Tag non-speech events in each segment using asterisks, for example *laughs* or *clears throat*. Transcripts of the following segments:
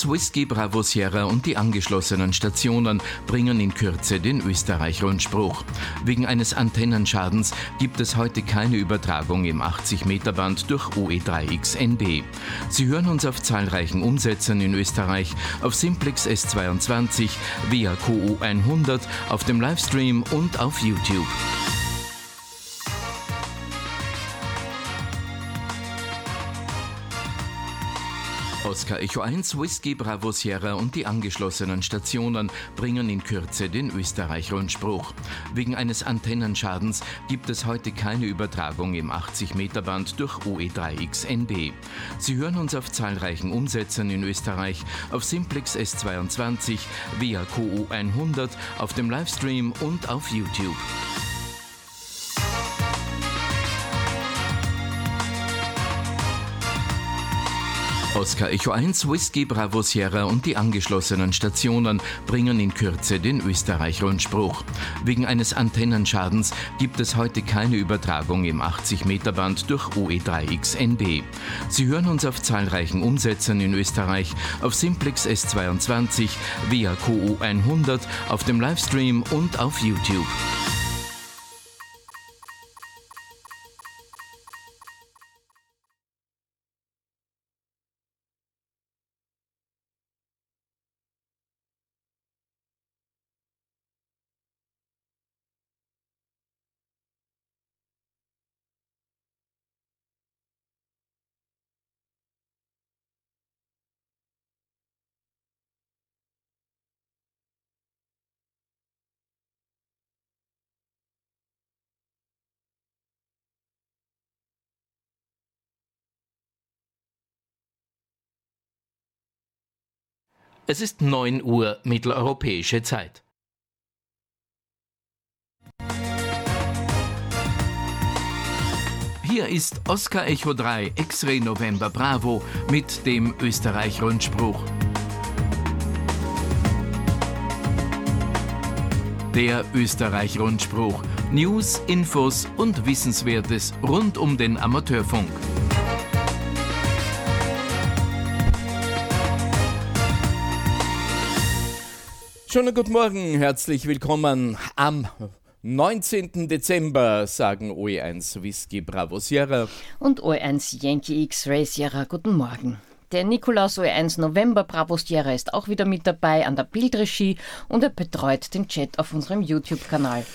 1 Whisky Bravo Sierra und die angeschlossenen Stationen bringen in Kürze den Österreich-Rundspruch. Wegen eines Antennenschadens gibt es heute keine Übertragung im 80-Meter-Band durch OE3XNB. Sie hören uns auf zahlreichen Umsätzen in Österreich, auf Simplex S22, via QO 100, auf dem Livestream und auf YouTube. Oscar Echo 1 Whisky Bravo Sierra und die angeschlossenen Stationen bringen in Kürze den Österreich-Rundspruch. Wegen eines Antennenschadens gibt es heute keine Übertragung im 80-Meter-Band durch OE3XNB. Sie hören uns auf zahlreichen Umsätzen in Österreich, auf Simplex S22, via QO 100, auf dem Livestream und auf YouTube. Oscar Echo 1 Whisky Bravo Sierra und die angeschlossenen Stationen bringen in Kürze den Österreich-Rundspruch. Wegen eines Antennenschadens gibt es heute keine Übertragung im 80-Meter-Band durch OE3XNB. Sie hören uns auf zahlreichen Umsätzen in Österreich, auf Simplex S22, via QO 100, auf dem Livestream und auf YouTube. Es ist 9 Uhr mitteleuropäische Zeit. Hier ist Oscar Echo 3 X-Ray November Bravo mit dem Österreich-Rundspruch. Der Österreich-Rundspruch. News, Infos und Wissenswertes rund um den Amateurfunk. Schönen guten Morgen, herzlich willkommen am 19. Dezember, sagen OE1 Whisky Bravo Sierra und OE1 Yankee X-Ray Sierra. Guten Morgen. Der Nikolaus OE1 November Bravo Sierra ist auch wieder mit dabei an der Bildregie und er betreut den Chat auf unserem YouTube-Kanal.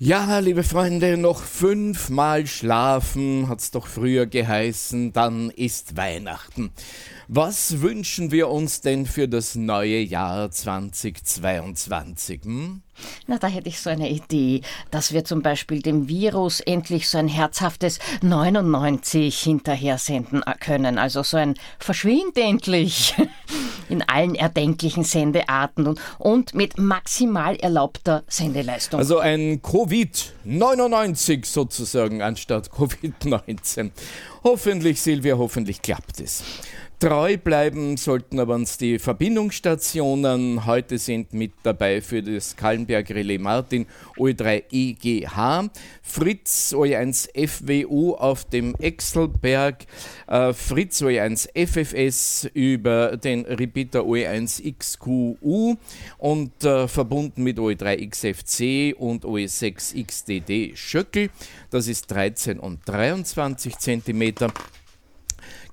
Ja, liebe Freunde, noch fünfmal schlafen, hat's doch früher geheißen, dann ist Weihnachten. Was wünschen wir uns denn für das neue Jahr 2022? Hm? Na, da hätte ich so eine Idee, dass wir zum Beispiel dem Virus endlich so ein herzhaftes 99 hinterher senden können. Also so ein Verschwind endlich *laughs* in allen erdenklichen Sendearten und, und mit maximal erlaubter Sendeleistung. Also ein Covid-99 sozusagen anstatt Covid-19. Hoffentlich, Silvia, hoffentlich klappt es. Treu bleiben sollten aber uns die Verbindungsstationen. Heute sind mit dabei für das Kallenberg Relais Martin OE3 EGH, Fritz OE1 FWU auf dem Exelberg, äh, Fritz OE1 FFS über den Repeater OE1 XQU und äh, verbunden mit OE3 XFC und OE6 XDD Schöckel. Das ist 13 und 23 Zentimeter.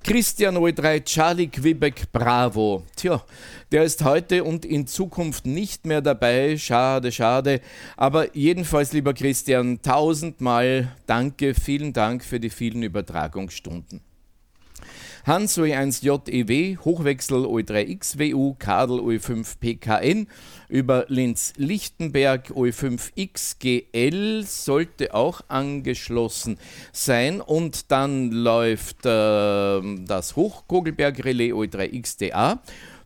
Christian O3 Charlie Quebec Bravo. Tja, der ist heute und in Zukunft nicht mehr dabei. Schade, schade. Aber jedenfalls, lieber Christian, tausendmal danke, vielen Dank für die vielen Übertragungsstunden. Hans OE1JEW, Hochwechsel OE3XWU, Kadel OE5PKN, über Linz-Lichtenberg OE5XGL sollte auch angeschlossen sein und dann läuft äh, das Hochkogelberg-Relais OE3XDA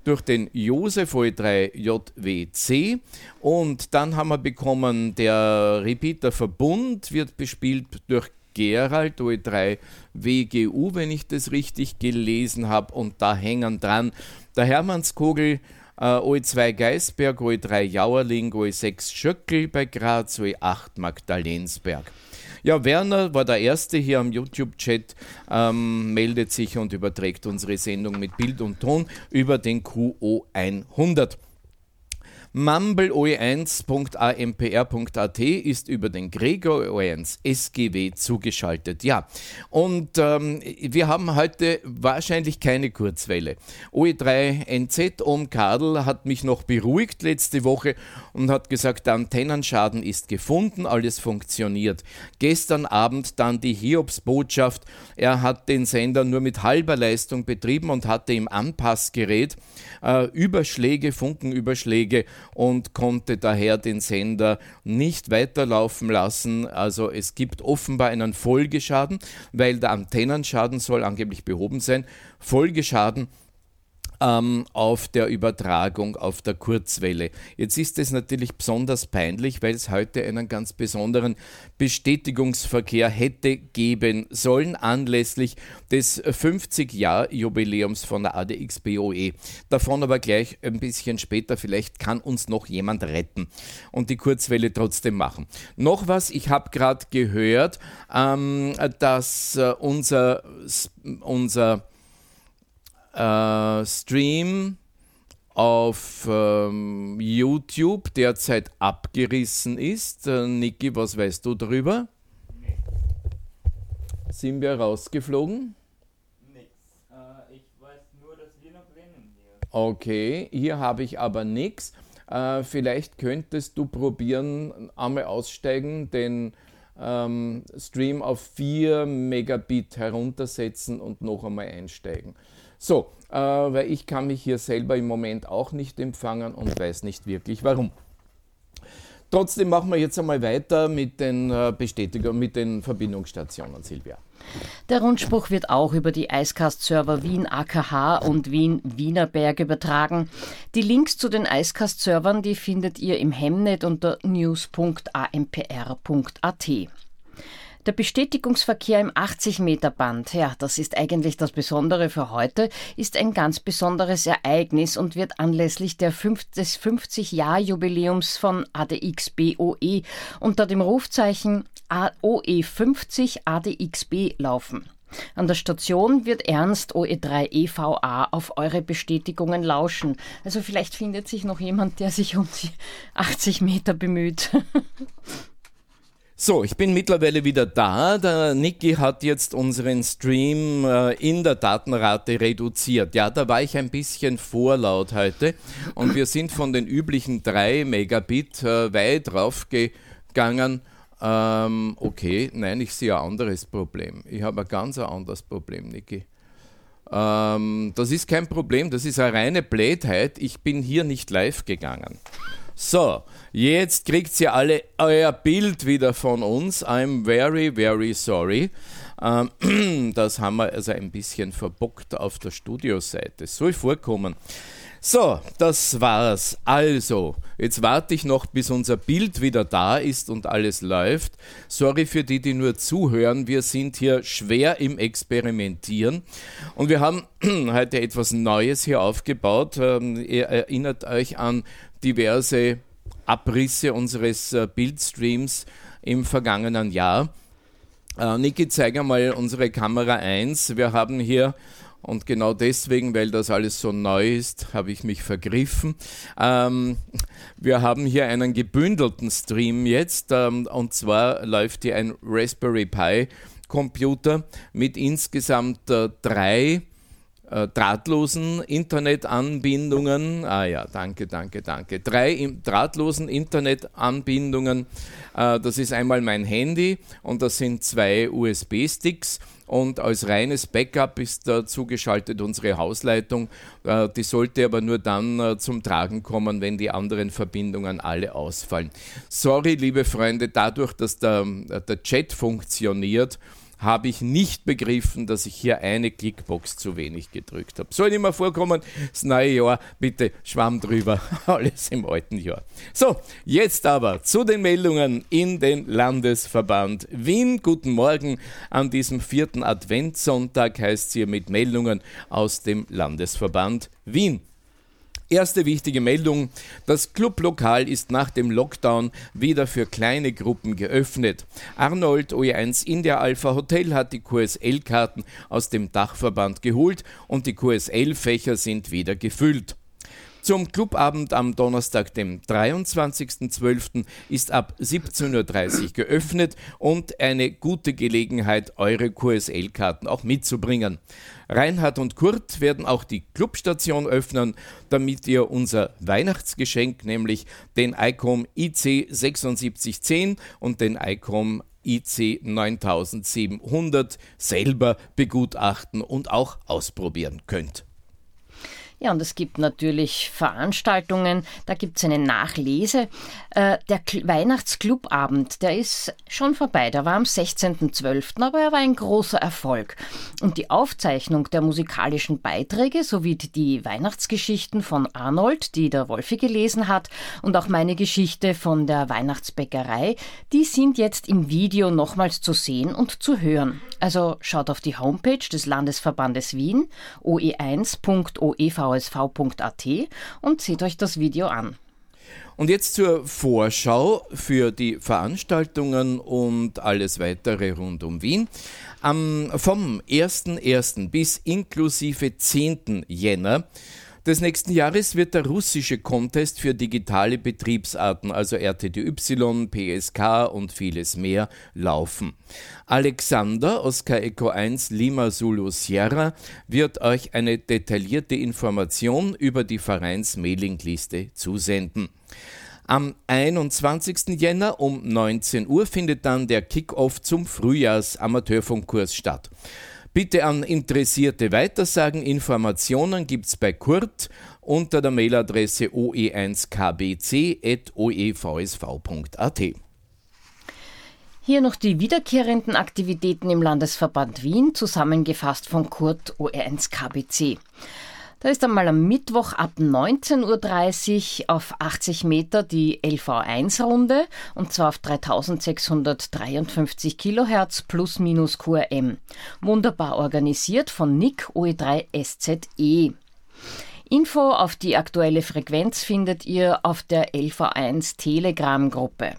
durch den Josef OE3JWC und dann haben wir bekommen, der Repeater Verbund wird bespielt durch Gerald OE3 WGU, wenn ich das richtig gelesen habe. Und da hängen dran der Hermannskogel, äh, OE2 Geisberg, OE3 Jauerling, OE6 Schöckel bei Graz, OE8 Magdalensberg. Ja, Werner war der Erste hier am YouTube-Chat, ähm, meldet sich und überträgt unsere Sendung mit Bild und Ton über den QO100 mumbleoe1.ampr.at ist über den Gregor OE1 SGW zugeschaltet. Ja, und ähm, wir haben heute wahrscheinlich keine Kurzwelle. OE3NZ Om Kadel hat mich noch beruhigt letzte Woche und hat gesagt, der Antennenschaden ist gefunden, alles funktioniert. Gestern Abend dann die Hiobs-Botschaft, er hat den Sender nur mit halber Leistung betrieben und hatte im Anpassgerät äh, Überschläge, Funkenüberschläge und konnte daher den Sender nicht weiterlaufen lassen. Also es gibt offenbar einen Folgeschaden, weil der Antennenschaden soll angeblich behoben sein. Folgeschaden ähm, auf der Übertragung auf der Kurzwelle. Jetzt ist es natürlich besonders peinlich, weil es heute einen ganz besonderen Bestätigungsverkehr hätte geben sollen anlässlich des 50-Jahr-Jubiläums von der ADX-BOE. Davon aber gleich ein bisschen später, vielleicht kann uns noch jemand retten und die Kurzwelle trotzdem machen. Noch was, ich habe gerade gehört, ähm, dass äh, unser, unser äh, Stream auf ähm, YouTube derzeit abgerissen ist. Äh, Niki, was weißt du darüber? Nee. Sind wir rausgeflogen? Nix. Äh, ich weiß nur, dass wir noch drinnen hier. Okay, hier habe ich aber nichts. Äh, vielleicht könntest du probieren, einmal aussteigen, den ähm, Stream auf 4 Megabit heruntersetzen und noch einmal einsteigen. So, äh, weil ich kann mich hier selber im Moment auch nicht empfangen und weiß nicht wirklich warum. Trotzdem machen wir jetzt einmal weiter mit den äh, Bestätigungen, mit den Verbindungsstationen, Silvia. Der Rundspruch wird auch über die Icecast-Server Wien AKH und Wien Wienerberg übertragen. Die Links zu den Icecast-Servern, die findet ihr im Hemnet unter news.ampr.at. Der Bestätigungsverkehr im 80-Meter-Band, ja, das ist eigentlich das Besondere für heute, ist ein ganz besonderes Ereignis und wird anlässlich der 50, des 50-Jahr-Jubiläums von ADX BOE unter dem Rufzeichen OE50 ADXB laufen. An der Station wird Ernst OE3 EVA auf eure Bestätigungen lauschen. Also vielleicht findet sich noch jemand, der sich um die 80 Meter bemüht. *laughs* So, ich bin mittlerweile wieder da. Der Niki hat jetzt unseren Stream äh, in der Datenrate reduziert. Ja, da war ich ein bisschen vorlaut heute und wir sind von den üblichen 3 Megabit äh, weit raufgegangen. Ähm, okay, nein, ich sehe ein anderes Problem. Ich habe ein ganz anderes Problem, Niki. Ähm, das ist kein Problem, das ist eine reine Blödheit. Ich bin hier nicht live gegangen. So, jetzt kriegt ihr alle euer Bild wieder von uns. I'm very, very sorry. Ähm, *clears throat* das haben wir also ein bisschen verbockt auf der Studioseite. Soll vorkommen. So, das war's. Also, jetzt warte ich noch, bis unser Bild wieder da ist und alles läuft. Sorry für die, die nur zuhören. Wir sind hier schwer im Experimentieren. Und wir haben *clears throat* heute etwas Neues hier aufgebaut. Ähm, ihr erinnert euch an diverse Abrisse unseres äh, Bildstreams im vergangenen Jahr. Äh, Niki, zeig einmal unsere Kamera 1. Wir haben hier, und genau deswegen, weil das alles so neu ist, habe ich mich vergriffen. Ähm, wir haben hier einen gebündelten Stream jetzt, ähm, und zwar läuft hier ein Raspberry Pi Computer mit insgesamt äh, drei drahtlosen Internetanbindungen. Ah ja, danke, danke, danke. Drei im, drahtlosen Internetanbindungen. Äh, das ist einmal mein Handy und das sind zwei USB-Sticks. Und als reines Backup ist da zugeschaltet unsere Hausleitung. Äh, die sollte aber nur dann äh, zum Tragen kommen, wenn die anderen Verbindungen alle ausfallen. Sorry, liebe Freunde, dadurch, dass der, der Chat funktioniert, habe ich nicht begriffen, dass ich hier eine Klickbox zu wenig gedrückt habe. Soll nicht mehr vorkommen, das neue Jahr, bitte Schwamm drüber, *laughs* alles im alten Jahr. So, jetzt aber zu den Meldungen in den Landesverband Wien. Guten Morgen an diesem vierten Adventssonntag heißt es hier mit Meldungen aus dem Landesverband Wien. Erste wichtige Meldung. Das Clublokal ist nach dem Lockdown wieder für kleine Gruppen geöffnet. Arnold OE1 India Alpha Hotel hat die QSL-Karten aus dem Dachverband geholt und die QSL-Fächer sind wieder gefüllt. Zum Clubabend am Donnerstag, dem 23.12. ist ab 17.30 Uhr geöffnet und eine gute Gelegenheit, eure QSL-Karten auch mitzubringen. Reinhard und Kurt werden auch die Clubstation öffnen, damit ihr unser Weihnachtsgeschenk, nämlich den ICOM IC 7610 und den ICOM IC 9700 selber begutachten und auch ausprobieren könnt. Ja, und es gibt natürlich Veranstaltungen, da gibt es eine Nachlese. Äh, der Weihnachtsclubabend, der ist schon vorbei, der war am 16.12., aber er war ein großer Erfolg. Und die Aufzeichnung der musikalischen Beiträge sowie die Weihnachtsgeschichten von Arnold, die der Wolfi gelesen hat, und auch meine Geschichte von der Weihnachtsbäckerei, die sind jetzt im Video nochmals zu sehen und zu hören. Also schaut auf die Homepage des Landesverbandes Wien, oe1.oev vsv.at und seht euch das Video an. Und jetzt zur Vorschau für die Veranstaltungen und alles weitere rund um Wien. Am, vom 1.1. bis inklusive 10. Jänner des nächsten Jahres wird der russische Contest für digitale Betriebsarten, also RTDY, PSK und vieles mehr, laufen. Alexander, Oscar Echo 1, Lima Zulu Sierra, wird euch eine detaillierte Information über die Vereinsmailingliste zusenden. Am 21. Jänner um 19 Uhr findet dann der Kickoff zum Frühjahrs-Amateurfunkkurs statt. Bitte an Interessierte weitersagen. Informationen gibt's bei Kurt unter der Mailadresse oe1kbc.oevsv.at. Hier noch die wiederkehrenden Aktivitäten im Landesverband Wien, zusammengefasst von Kurt OE1KBC. Da ist einmal am Mittwoch ab 19.30 Uhr auf 80 Meter die LV1-Runde und zwar auf 3653 Kilohertz plus minus QRM. Wunderbar organisiert von Nick OE3SZE. Info auf die aktuelle Frequenz findet ihr auf der LV1 Telegram-Gruppe.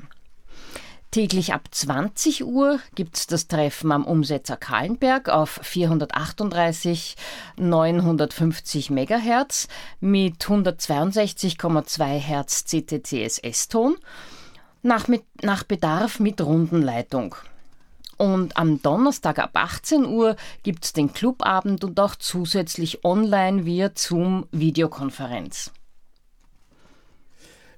Täglich ab 20 Uhr gibt es das Treffen am Umsetzer Kahlenberg auf 438 950 MHz mit 162,2 Hertz CTCSS-Ton nach, nach Bedarf mit Rundenleitung. Und am Donnerstag ab 18 Uhr gibt es den Clubabend und auch zusätzlich online via Zoom Videokonferenz.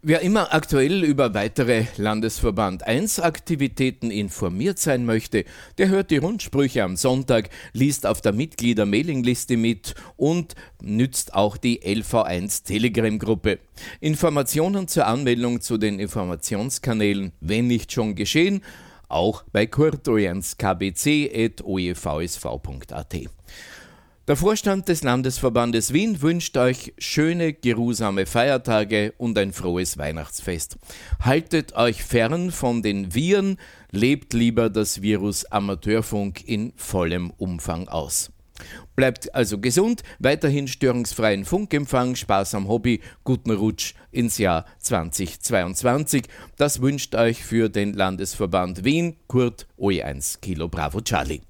Wer immer aktuell über weitere Landesverband 1 Aktivitäten informiert sein möchte, der hört die Rundsprüche am Sonntag, liest auf der Mitglieder-Mailingliste mit und nützt auch die LV1 Telegram-Gruppe. Informationen zur Anmeldung zu den Informationskanälen, wenn nicht schon geschehen, auch bei kurtorienskbc.oevsv.at. Der Vorstand des Landesverbandes Wien wünscht euch schöne, geruhsame Feiertage und ein frohes Weihnachtsfest. Haltet euch fern von den Viren, lebt lieber das Virus Amateurfunk in vollem Umfang aus. Bleibt also gesund, weiterhin störungsfreien Funkempfang, Spaß am Hobby, guten Rutsch ins Jahr 2022. Das wünscht euch für den Landesverband Wien Kurt OE1 Kilo Bravo Charlie.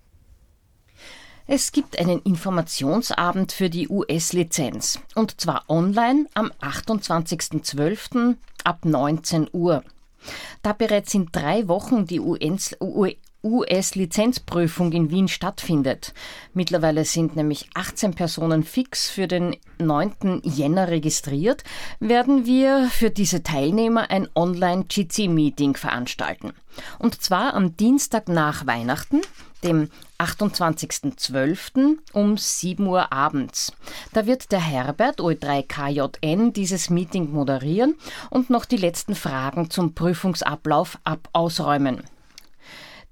Es gibt einen Informationsabend für die US-Lizenz und zwar online am 28.12. ab 19 Uhr. Da bereits in drei Wochen die US-Lizenzprüfung in Wien stattfindet. Mittlerweile sind nämlich 18 Personen fix für den 9. Jänner registriert, werden wir für diese Teilnehmer ein Online-GC-Meeting veranstalten. Und zwar am Dienstag nach Weihnachten, dem 28.12. um 7 Uhr abends. Da wird der Herbert O3KJN dieses Meeting moderieren und noch die letzten Fragen zum Prüfungsablauf ab ausräumen.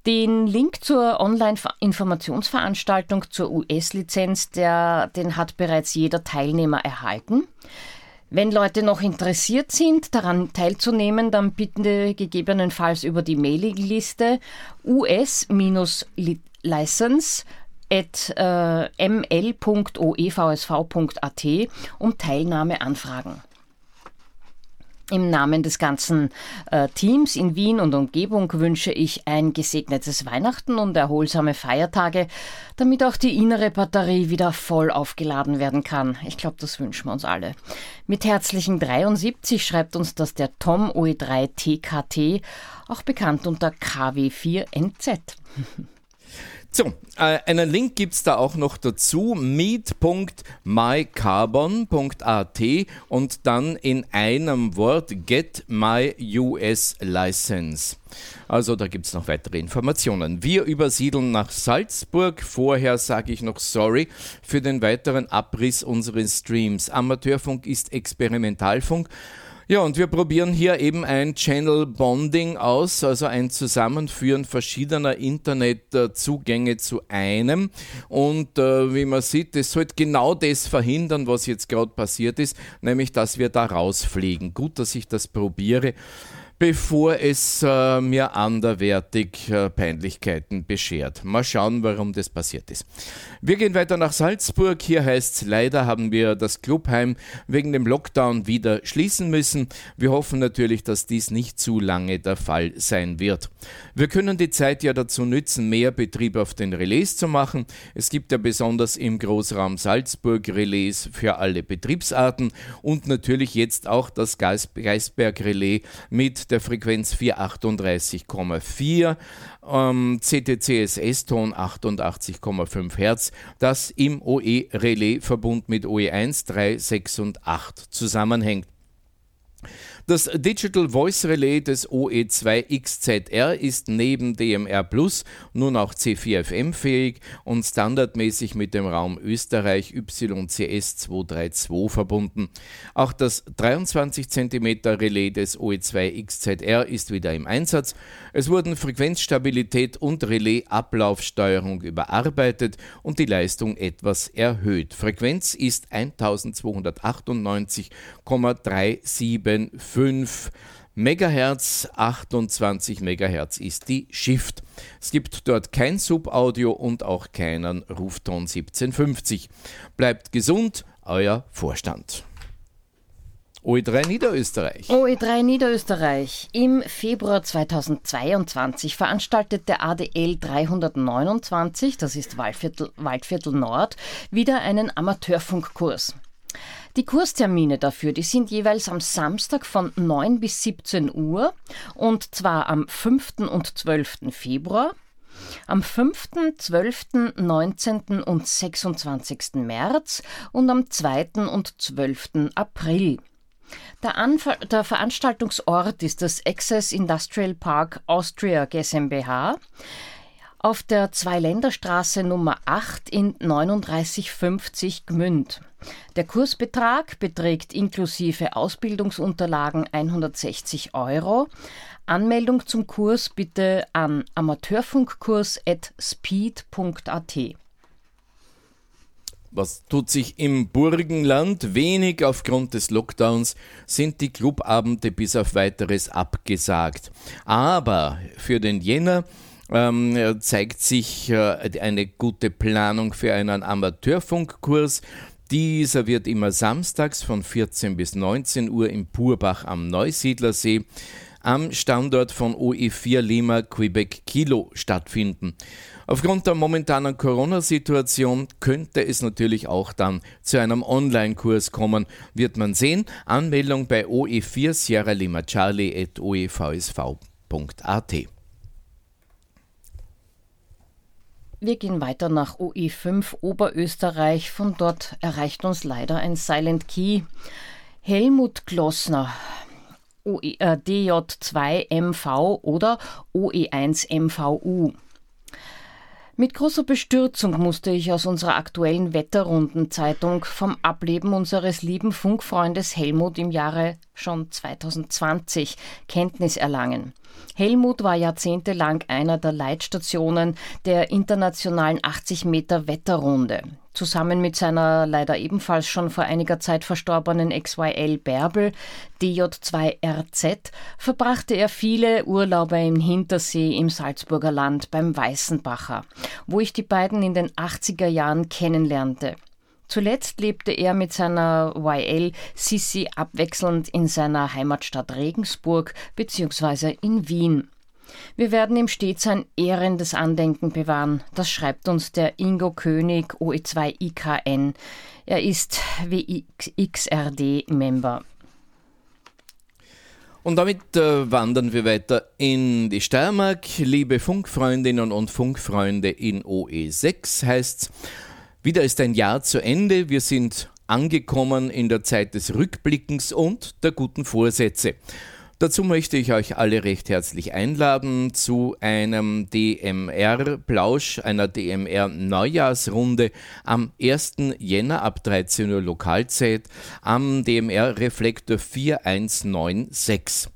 Den Link zur Online-Informationsveranstaltung zur US-Lizenz, den hat bereits jeder Teilnehmer erhalten. Wenn Leute noch interessiert sind, daran teilzunehmen, dann bitte gegebenenfalls über die Mailingliste us-license at äh, ml.oevsv.at um Teilnahme anfragen. Im Namen des ganzen äh, Teams in Wien und Umgebung wünsche ich ein gesegnetes Weihnachten und erholsame Feiertage, damit auch die innere Batterie wieder voll aufgeladen werden kann. Ich glaube, das wünschen wir uns alle. Mit herzlichen 73 schreibt uns das der Tom OE3 TKT, auch bekannt unter KW4NZ. *laughs* So, äh, einen Link gibt es da auch noch dazu, meet.mycarbon.at und dann in einem Wort Get My US License. Also da gibt es noch weitere Informationen. Wir übersiedeln nach Salzburg. Vorher sage ich noch sorry für den weiteren Abriss unseres Streams. Amateurfunk ist Experimentalfunk. Ja, und wir probieren hier eben ein Channel Bonding aus, also ein Zusammenführen verschiedener Internetzugänge zu einem. Und äh, wie man sieht, es sollte genau das verhindern, was jetzt gerade passiert ist, nämlich dass wir da rausfliegen. Gut, dass ich das probiere bevor es äh, mir anderwertig äh, Peinlichkeiten beschert. Mal schauen, warum das passiert ist. Wir gehen weiter nach Salzburg. Hier heißt es, leider haben wir das Clubheim wegen dem Lockdown wieder schließen müssen. Wir hoffen natürlich, dass dies nicht zu lange der Fall sein wird. Wir können die Zeit ja dazu nützen, mehr Betrieb auf den Relais zu machen. Es gibt ja besonders im Großraum Salzburg Relais für alle Betriebsarten und natürlich jetzt auch das Geisberg-Relais mit der Frequenz 438,4, ähm, CTCSS-Ton 88,5 Hertz, das im OE-Relais-Verbund mit OE1, 3, 6 und 8 zusammenhängt. Das Digital Voice Relay des OE2XZR ist neben DMR Plus nun auch C4FM fähig und standardmäßig mit dem Raum Österreich YCS 232 verbunden. Auch das 23 cm Relais des OE2XZR ist wieder im Einsatz. Es wurden Frequenzstabilität und Relais-Ablaufsteuerung überarbeitet und die Leistung etwas erhöht. Frequenz ist 1298,375 5 Megahertz, 28 Megahertz ist die Shift. Es gibt dort kein Subaudio und auch keinen Rufton 1750. Bleibt gesund, euer Vorstand. OE3 Niederösterreich. OE3 Niederösterreich. Im Februar 2022 veranstaltet der ADL 329, das ist Waldviertel, Waldviertel Nord, wieder einen Amateurfunkkurs. Die Kurstermine dafür, die sind jeweils am Samstag von 9 bis 17 Uhr und zwar am 5. und 12. Februar. Am 5., 12., 19. und 26. März und am 2. und 12. April. Der, Anver der, Veranstaltungsort ist das Access Industrial Park Austria GmbH auf der Zweiländerstraße Nummer 8 in 3950 Gmünd. Der Kursbetrag beträgt inklusive Ausbildungsunterlagen 160 Euro. Anmeldung zum Kurs bitte an amateurfunkkurs.speed.at. Was tut sich im Burgenland? Wenig aufgrund des Lockdowns sind die Clubabende bis auf weiteres abgesagt. Aber für den Jänner ähm, zeigt sich äh, eine gute Planung für einen Amateurfunkkurs. Dieser wird immer samstags von 14 bis 19 Uhr im Purbach am Neusiedlersee am Standort von OE4 Lima Quebec Kilo stattfinden. Aufgrund der momentanen Corona-Situation könnte es natürlich auch dann zu einem Online-Kurs kommen, wird man sehen. Anmeldung bei OE4 Sierra Lima Charlie at oevsv.at. Wir gehen weiter nach OE5 Oberösterreich. Von dort erreicht uns leider ein Silent Key. Helmut Glossner, OE, äh, DJ2MV oder OE1MVU. Mit großer Bestürzung musste ich aus unserer aktuellen Wetterrundenzeitung vom Ableben unseres lieben Funkfreundes Helmut im Jahre schon 2020 Kenntnis erlangen. Helmut war jahrzehntelang einer der Leitstationen der internationalen 80 Meter Wetterrunde. Zusammen mit seiner leider ebenfalls schon vor einiger Zeit verstorbenen XYL Bärbel, DJ2RZ, verbrachte er viele Urlaube im Hintersee im Salzburger Land beim Weißenbacher, wo ich die beiden in den 80er Jahren kennenlernte. Zuletzt lebte er mit seiner YL Sissi abwechselnd in seiner Heimatstadt Regensburg bzw. in Wien. Wir werden ihm stets ein ehrendes Andenken bewahren. Das schreibt uns der Ingo König, OE2IKN. Er ist WXRD-Member. Und damit äh, wandern wir weiter in die Steiermark. Liebe Funkfreundinnen und Funkfreunde in OE6 heißt's. Wieder ist ein Jahr zu Ende. Wir sind angekommen in der Zeit des Rückblickens und der guten Vorsätze. Dazu möchte ich euch alle recht herzlich einladen zu einem DMR-Plausch, einer DMR-Neujahrsrunde am 1. Jänner ab 13 Uhr Lokalzeit am DMR-Reflektor 4196.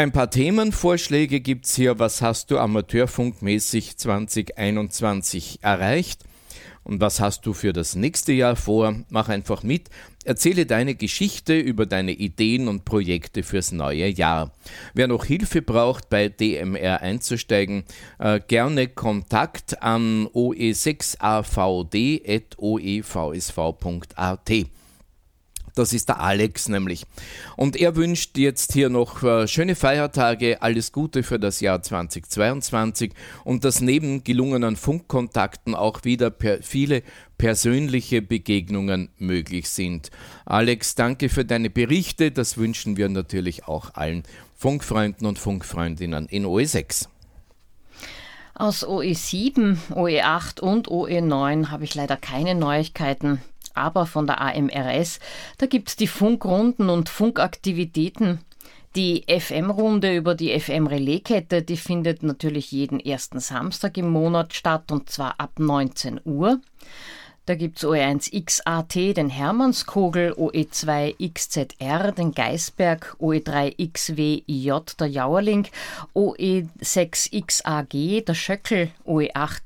Ein paar Themenvorschläge gibt es hier. Was hast du amateurfunkmäßig 2021 erreicht? Und was hast du für das nächste Jahr vor? Mach einfach mit. Erzähle deine Geschichte über deine Ideen und Projekte fürs neue Jahr. Wer noch Hilfe braucht, bei DMR einzusteigen, äh, gerne Kontakt an oe6avd.oevsv.at. Das ist der Alex nämlich. Und er wünscht jetzt hier noch äh, schöne Feiertage, alles Gute für das Jahr 2022 und dass neben gelungenen Funkkontakten auch wieder per viele persönliche Begegnungen möglich sind. Alex, danke für deine Berichte. Das wünschen wir natürlich auch allen Funkfreunden und Funkfreundinnen in OE6. Aus OE7, OE8 und OE9 habe ich leider keine Neuigkeiten aber von der AMRS. Da gibt es die Funkrunden und Funkaktivitäten. Die FM-Runde über die FM-Relaiskette, die findet natürlich jeden ersten Samstag im Monat statt und zwar ab 19 Uhr. Da gibt es OE1XAT, den Hermannskogel, OE2XZR, den Geisberg, OE3XWIJ, der Jauerling, OE6XAG, der Schöckel, OE8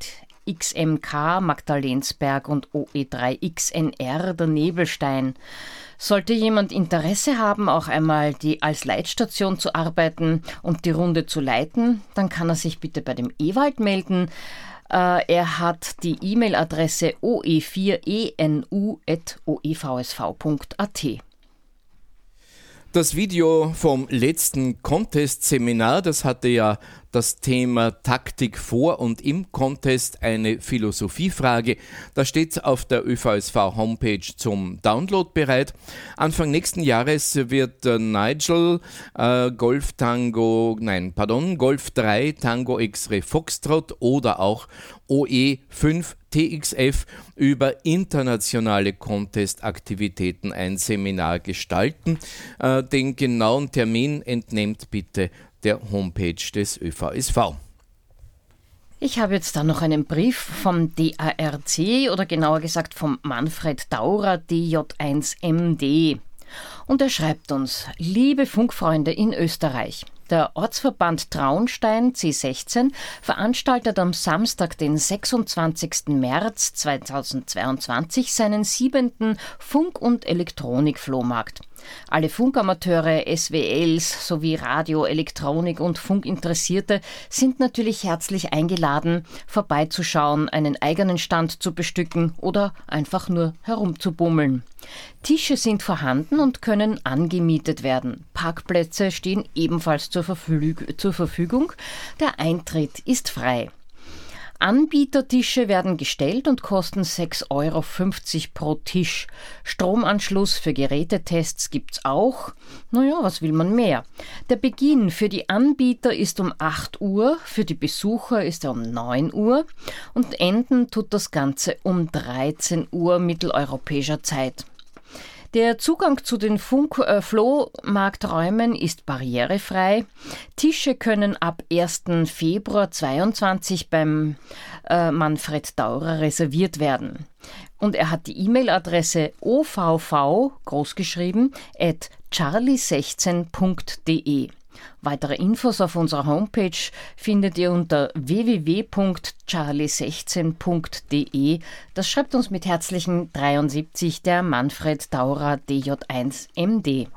XMK Magdalensberg und OE3XNR der Nebelstein. Sollte jemand Interesse haben, auch einmal die als Leitstation zu arbeiten und die Runde zu leiten, dann kann er sich bitte bei dem Ewald melden. Äh, er hat die E-Mail-Adresse oe4enu.oevsv.at. Das Video vom letzten Contest-Seminar, das hatte ja das Thema Taktik vor und im Contest eine Philosophiefrage. Da steht auf der ÖVSV Homepage zum Download bereit. Anfang nächsten Jahres wird äh, Nigel äh, Golf Tango, nein, pardon, Golf 3 Tango X-Ray Foxtrot oder auch OE5 TXF über internationale Contest-Aktivitäten ein Seminar gestalten. Äh, den genauen Termin entnehmt bitte der Homepage des ÖVSV. Ich habe jetzt da noch einen Brief vom DARC oder genauer gesagt vom Manfred Daurer DJ1MD. Und er schreibt uns, liebe Funkfreunde in Österreich, der Ortsverband Traunstein C16 veranstaltet am Samstag, den 26. März 2022, seinen siebenten Funk- und Elektronik-Flohmarkt. Alle Funkamateure, SWLs sowie Radio, Elektronik und Funkinteressierte sind natürlich herzlich eingeladen, vorbeizuschauen, einen eigenen Stand zu bestücken oder einfach nur herumzubummeln. Tische sind vorhanden und können angemietet werden. Parkplätze stehen ebenfalls zur, Verfügung. Der Eintritt ist frei. Anbietertische werden gestellt und kosten 6,50 Euro pro Tisch. Stromanschluss für Gerätetests gibt's auch. Naja, was will man mehr? Der Beginn für die Anbieter ist um 8 Uhr, für die Besucher ist er um 9 Uhr und enden tut das Ganze um 13 Uhr mitteleuropäischer Zeit. Der Zugang zu den Funk äh, Flohmarkträumen ist barrierefrei. Tische können ab 1. Februar 22 beim äh, Manfred Daurer reserviert werden. Und er hat die E-Mail-Adresse ovv großgeschrieben at charlie16.de. Weitere Infos auf unserer Homepage findet ihr unter www.charlie16.de. Das schreibt uns mit herzlichen 73 der Manfred Daurer DJ1 MD.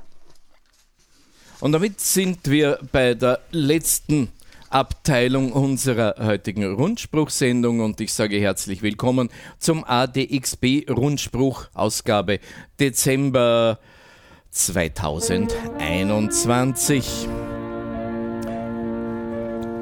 Und damit sind wir bei der letzten Abteilung unserer heutigen Rundspruchsendung und ich sage herzlich willkommen zum ADXB Rundspruch Ausgabe Dezember 2021.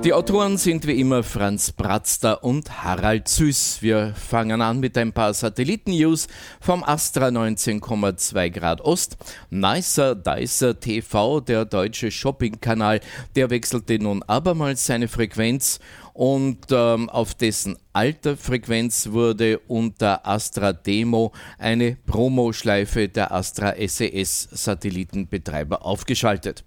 Die Autoren sind wie immer Franz Bratzter und Harald Süß. Wir fangen an mit ein paar Satelliten-News vom Astra 19,2 Grad Ost. Nicer Dicer TV, der deutsche Shopping-Kanal, der wechselte nun abermals seine Frequenz und ähm, auf dessen alter Frequenz wurde unter Astra Demo eine Promoschleife der Astra SES Satellitenbetreiber aufgeschaltet.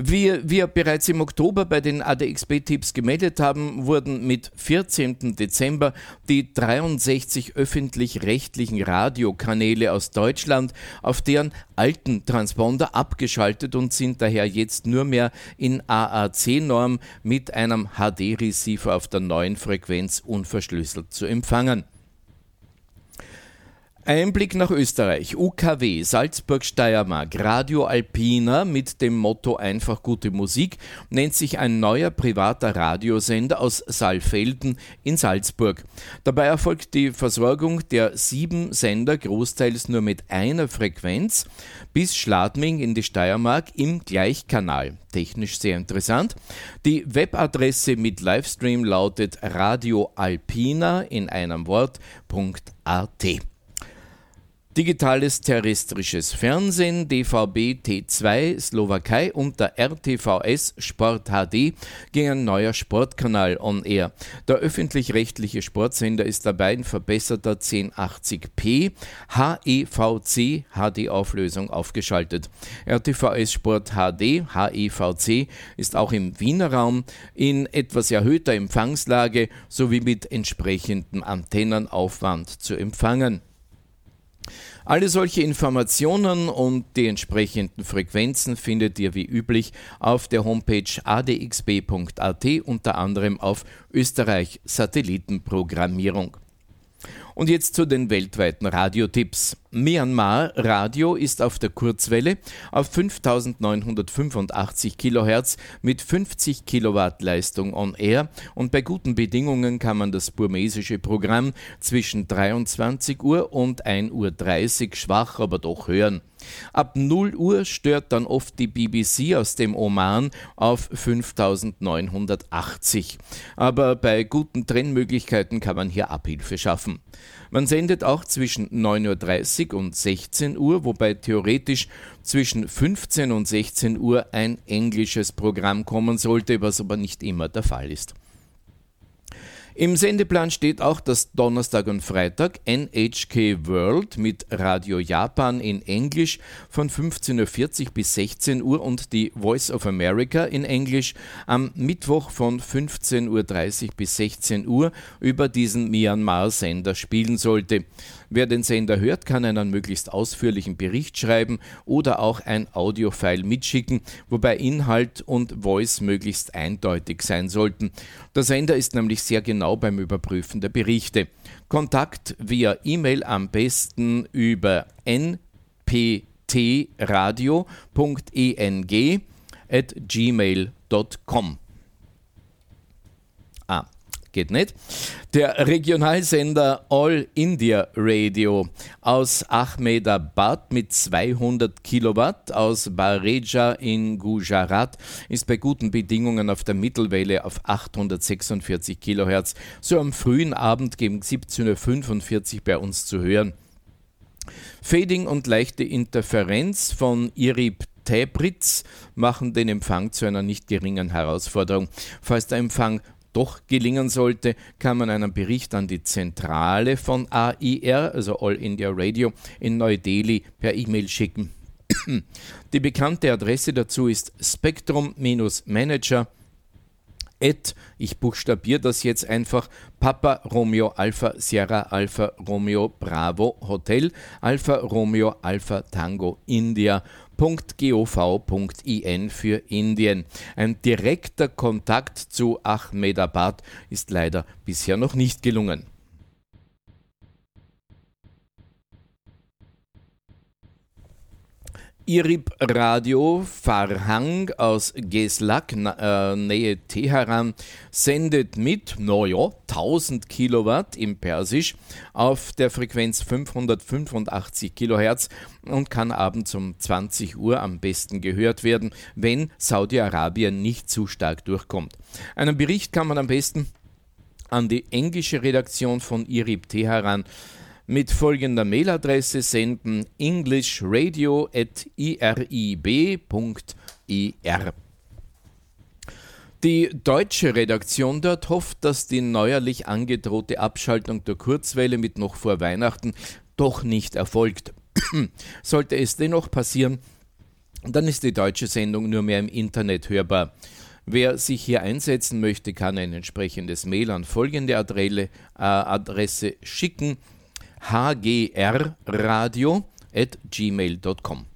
Wie wir bereits im Oktober bei den ADXB-Tipps gemeldet haben, wurden mit 14. Dezember die 63 öffentlich-rechtlichen Radiokanäle aus Deutschland auf deren alten Transponder abgeschaltet und sind daher jetzt nur mehr in AAC-Norm mit einem HD-Receiver auf der neuen Frequenz unverschlüsselt zu empfangen. Ein Blick nach Österreich. UKW Salzburg-Steiermark Radio Alpina mit dem Motto Einfach gute Musik nennt sich ein neuer privater Radiosender aus Saalfelden in Salzburg. Dabei erfolgt die Versorgung der sieben Sender großteils nur mit einer Frequenz bis Schladming in die Steiermark im Gleichkanal. Technisch sehr interessant. Die Webadresse mit Livestream lautet radioalpina in einem Wort.at. Digitales terrestrisches Fernsehen, DVB T2 Slowakei und der RTVS Sport HD ging ein neuer Sportkanal on air. Der öffentlich-rechtliche Sportsender ist dabei in verbesserter 1080p HEVC HD-Auflösung aufgeschaltet. RTVS Sport HD HEVC ist auch im Wiener Raum in etwas erhöhter Empfangslage sowie mit entsprechendem Antennenaufwand zu empfangen. Alle solche Informationen und die entsprechenden Frequenzen findet ihr wie üblich auf der Homepage adxb.at, unter anderem auf Österreich Satellitenprogrammierung. Und jetzt zu den weltweiten Radiotipps. Myanmar Radio ist auf der Kurzwelle auf 5985 kHz mit 50 Kilowatt Leistung on air und bei guten Bedingungen kann man das burmesische Programm zwischen 23 Uhr und 1.30 Uhr schwach, aber doch hören. Ab 0 Uhr stört dann oft die BBC aus dem Oman auf 5980. Aber bei guten Trennmöglichkeiten kann man hier Abhilfe schaffen. Man sendet auch zwischen 9.30 Uhr und 16 Uhr, wobei theoretisch zwischen 15 und 16 Uhr ein englisches Programm kommen sollte, was aber nicht immer der Fall ist. Im Sendeplan steht auch, dass Donnerstag und Freitag NHK World mit Radio Japan in Englisch von 15.40 Uhr bis 16 Uhr und die Voice of America in Englisch am Mittwoch von 15.30 Uhr bis 16 Uhr über diesen Myanmar-Sender spielen sollte. Wer den Sender hört, kann einen möglichst ausführlichen Bericht schreiben oder auch ein Audiofile mitschicken, wobei Inhalt und Voice möglichst eindeutig sein sollten. Der Sender ist nämlich sehr genau beim Überprüfen der Berichte. Kontakt via E-Mail am besten über nptradio.eng at gmail.com. Geht nicht. Der Regionalsender All India Radio aus Ahmedabad mit 200 Kilowatt aus Bareja in Gujarat ist bei guten Bedingungen auf der Mittelwelle auf 846 Kilohertz so am frühen Abend gegen 17.45 Uhr bei uns zu hören. Fading und leichte Interferenz von Irib Tabritz machen den Empfang zu einer nicht geringen Herausforderung. Falls der Empfang doch gelingen sollte, kann man einen Bericht an die Zentrale von AIR, also All India Radio, in Neu-Delhi per E-Mail schicken. *clears throat* Die bekannte Adresse dazu ist spectrum-manager at, ich buchstabiere das jetzt einfach, Papa Romeo Alpha Sierra Alpha Romeo Bravo Hotel Alpha Romeo Alpha Tango India. .gov.in für Indien. Ein direkter Kontakt zu Ahmedabad ist leider bisher noch nicht gelungen. Irib Radio Farhang aus Geslak, äh, Nähe Teheran, sendet mit, naja, 1000 Kilowatt im Persisch auf der Frequenz 585 Kilohertz und kann abends um 20 Uhr am besten gehört werden, wenn Saudi-Arabien nicht zu stark durchkommt. Einen Bericht kann man am besten an die englische Redaktion von Irib Teheran mit folgender Mailadresse senden englishradio.irib.ir. Die deutsche Redaktion dort hofft, dass die neuerlich angedrohte Abschaltung der Kurzwelle mit noch vor Weihnachten doch nicht erfolgt. *clears throat* Sollte es dennoch passieren, dann ist die deutsche Sendung nur mehr im Internet hörbar. Wer sich hier einsetzen möchte, kann ein entsprechendes Mail an folgende äh, Adresse schicken hgrradio.gmail.com.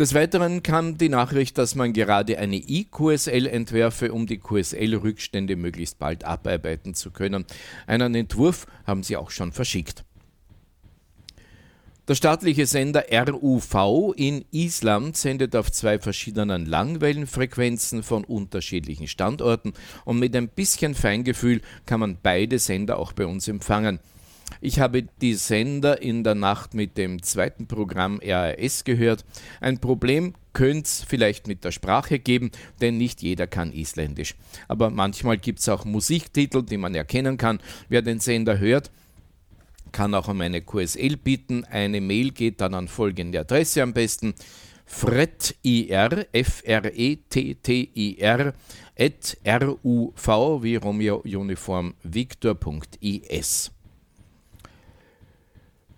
Des Weiteren kam die Nachricht, dass man gerade eine IQSL entwerfe, um die QSL-Rückstände möglichst bald abarbeiten zu können. Einen Entwurf haben sie auch schon verschickt. Der staatliche Sender RUV in Island sendet auf zwei verschiedenen Langwellenfrequenzen von unterschiedlichen Standorten und mit ein bisschen Feingefühl kann man beide Sender auch bei uns empfangen. Ich habe die Sender in der Nacht mit dem zweiten Programm RAS gehört. Ein Problem könnte es vielleicht mit der Sprache geben, denn nicht jeder kann Isländisch. Aber manchmal gibt es auch Musiktitel, die man erkennen kann. Wer den Sender hört, kann auch um eine QSL bitten. Eine Mail geht dann an folgende Adresse am besten. FRETTIR, F-R-E-T-T-I-R, at ruv wie Romeo Uniform Victor.is.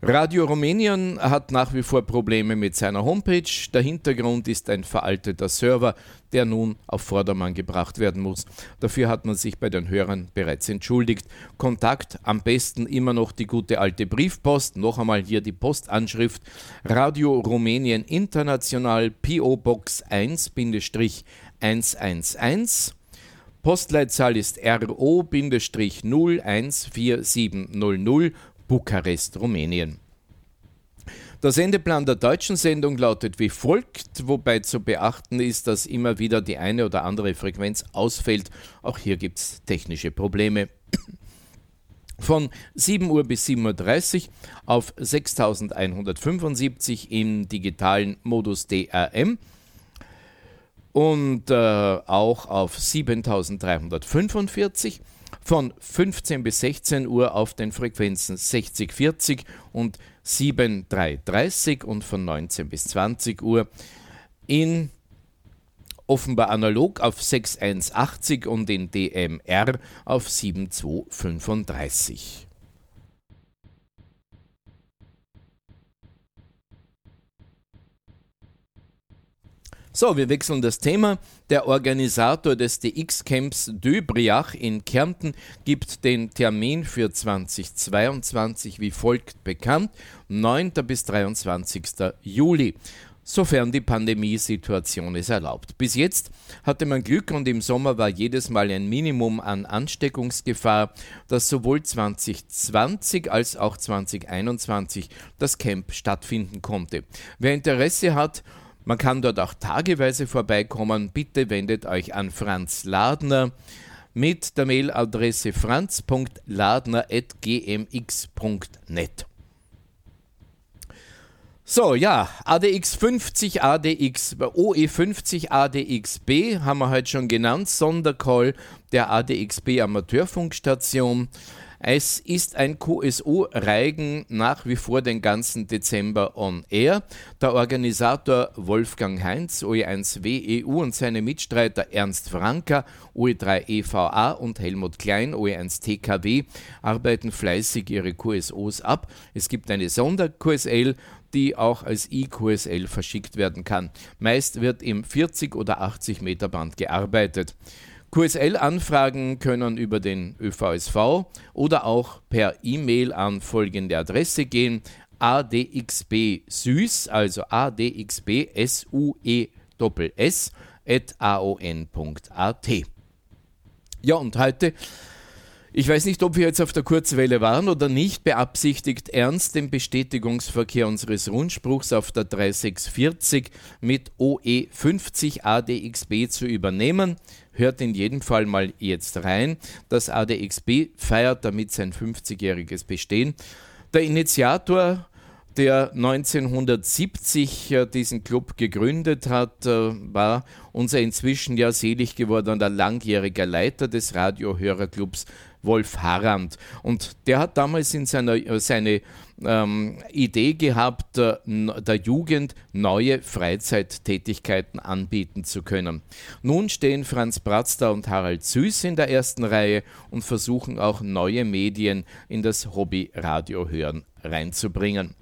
Radio Rumänien hat nach wie vor Probleme mit seiner Homepage. Der Hintergrund ist ein veralteter Server, der nun auf Vordermann gebracht werden muss. Dafür hat man sich bei den Hörern bereits entschuldigt. Kontakt am besten immer noch die gute alte Briefpost. Noch einmal hier die Postanschrift Radio Rumänien International PO Box 1-111. Postleitzahl ist RO-0147000 Bukarest, Rumänien. Der Sendeplan der deutschen Sendung lautet wie folgt, wobei zu beachten ist, dass immer wieder die eine oder andere Frequenz ausfällt. Auch hier gibt es technische Probleme. *coughs* Von 7 Uhr bis 7.30 Uhr auf 6175 im digitalen Modus DRM und äh, auch auf 7345 von 15 bis 16 Uhr auf den Frequenzen 6040 und 7330 und von 19 bis 20 Uhr in offenbar analog auf 6180 und in DMR auf 7235. So, wir wechseln das Thema. Der Organisator des DX-Camps Döbriach in Kärnten gibt den Termin für 2022 wie folgt bekannt: 9. bis 23. Juli sofern die Pandemiesituation es erlaubt. Bis jetzt hatte man Glück und im Sommer war jedes Mal ein Minimum an Ansteckungsgefahr, dass sowohl 2020 als auch 2021 das Camp stattfinden konnte. Wer Interesse hat, man kann dort auch tageweise vorbeikommen. Bitte wendet euch an Franz Ladner mit der Mailadresse franz.ladner.gmx.net. So, ja, ADX 50, ADX, OE50 ADXB haben wir heute schon genannt, Sondercall der ADXB Amateurfunkstation. Es ist ein QSO-Reigen nach wie vor den ganzen Dezember on air. Der Organisator Wolfgang Heinz, OE1W EU und seine Mitstreiter Ernst Franka, OE3EVA und Helmut Klein, OE1TKW, arbeiten fleißig ihre QSOs ab. Es gibt eine Sonder-QSL, die auch als eQSL verschickt werden kann. Meist wird im 40 oder 80 Meter Band gearbeitet. QSL-Anfragen können über den ÖVSV oder auch per E-Mail an folgende Adresse gehen: adxb süß, also adxb s u e s at. Ja, und heute ich weiß nicht, ob wir jetzt auf der Kurzwelle waren oder nicht, beabsichtigt Ernst den Bestätigungsverkehr unseres Rundspruchs auf der 3640 mit OE 50 ADXB zu übernehmen. Hört in jedem Fall mal jetzt rein. Das ADXB feiert damit sein 50-jähriges Bestehen. Der Initiator der 1970 äh, diesen Club gegründet hat, äh, war unser inzwischen ja selig gewordener langjähriger Leiter des Radiohörerclubs Wolf Harrand. Und der hat damals in seiner äh, seine ähm, Idee gehabt, äh, der Jugend neue Freizeittätigkeiten anbieten zu können. Nun stehen Franz Bratzter und Harald Süß in der ersten Reihe und versuchen auch neue Medien in das Hobby Radiohören reinzubringen.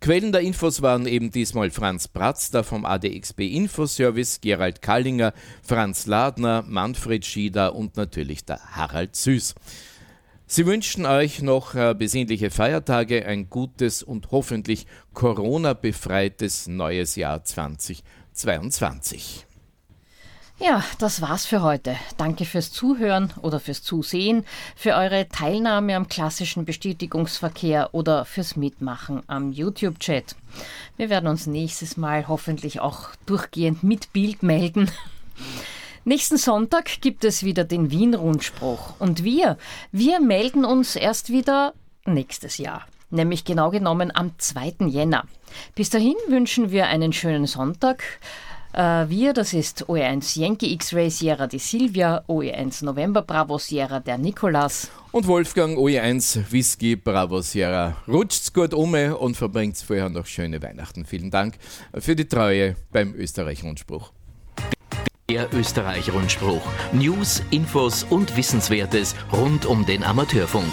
Quellen der Infos waren eben diesmal Franz Bratzter vom ADXB Infoservice, Gerald Kallinger, Franz Ladner, Manfred Schieder und natürlich der Harald Süß. Sie wünschen euch noch äh, besinnliche Feiertage, ein gutes und hoffentlich Corona-befreites neues Jahr 2022. Ja, das war's für heute. Danke fürs Zuhören oder fürs Zusehen, für eure Teilnahme am klassischen Bestätigungsverkehr oder fürs Mitmachen am YouTube-Chat. Wir werden uns nächstes Mal hoffentlich auch durchgehend mit Bild melden. *laughs* Nächsten Sonntag gibt es wieder den Wien-Rundspruch. Und wir, wir melden uns erst wieder nächstes Jahr nämlich genau genommen am 2. Jänner. Bis dahin wünschen wir einen schönen Sonntag. Äh, wir, das ist OE1 Yankee X-Ray Sierra die Silvia, OE1 November Bravo Sierra der Nikolas. Und Wolfgang OE1 Whisky Bravo Sierra. Rutscht's gut um und verbringt's vorher noch schöne Weihnachten. Vielen Dank für die Treue beim Österreich-Rundspruch. Der Österreich-Rundspruch. News, Infos und Wissenswertes rund um den Amateurfunk.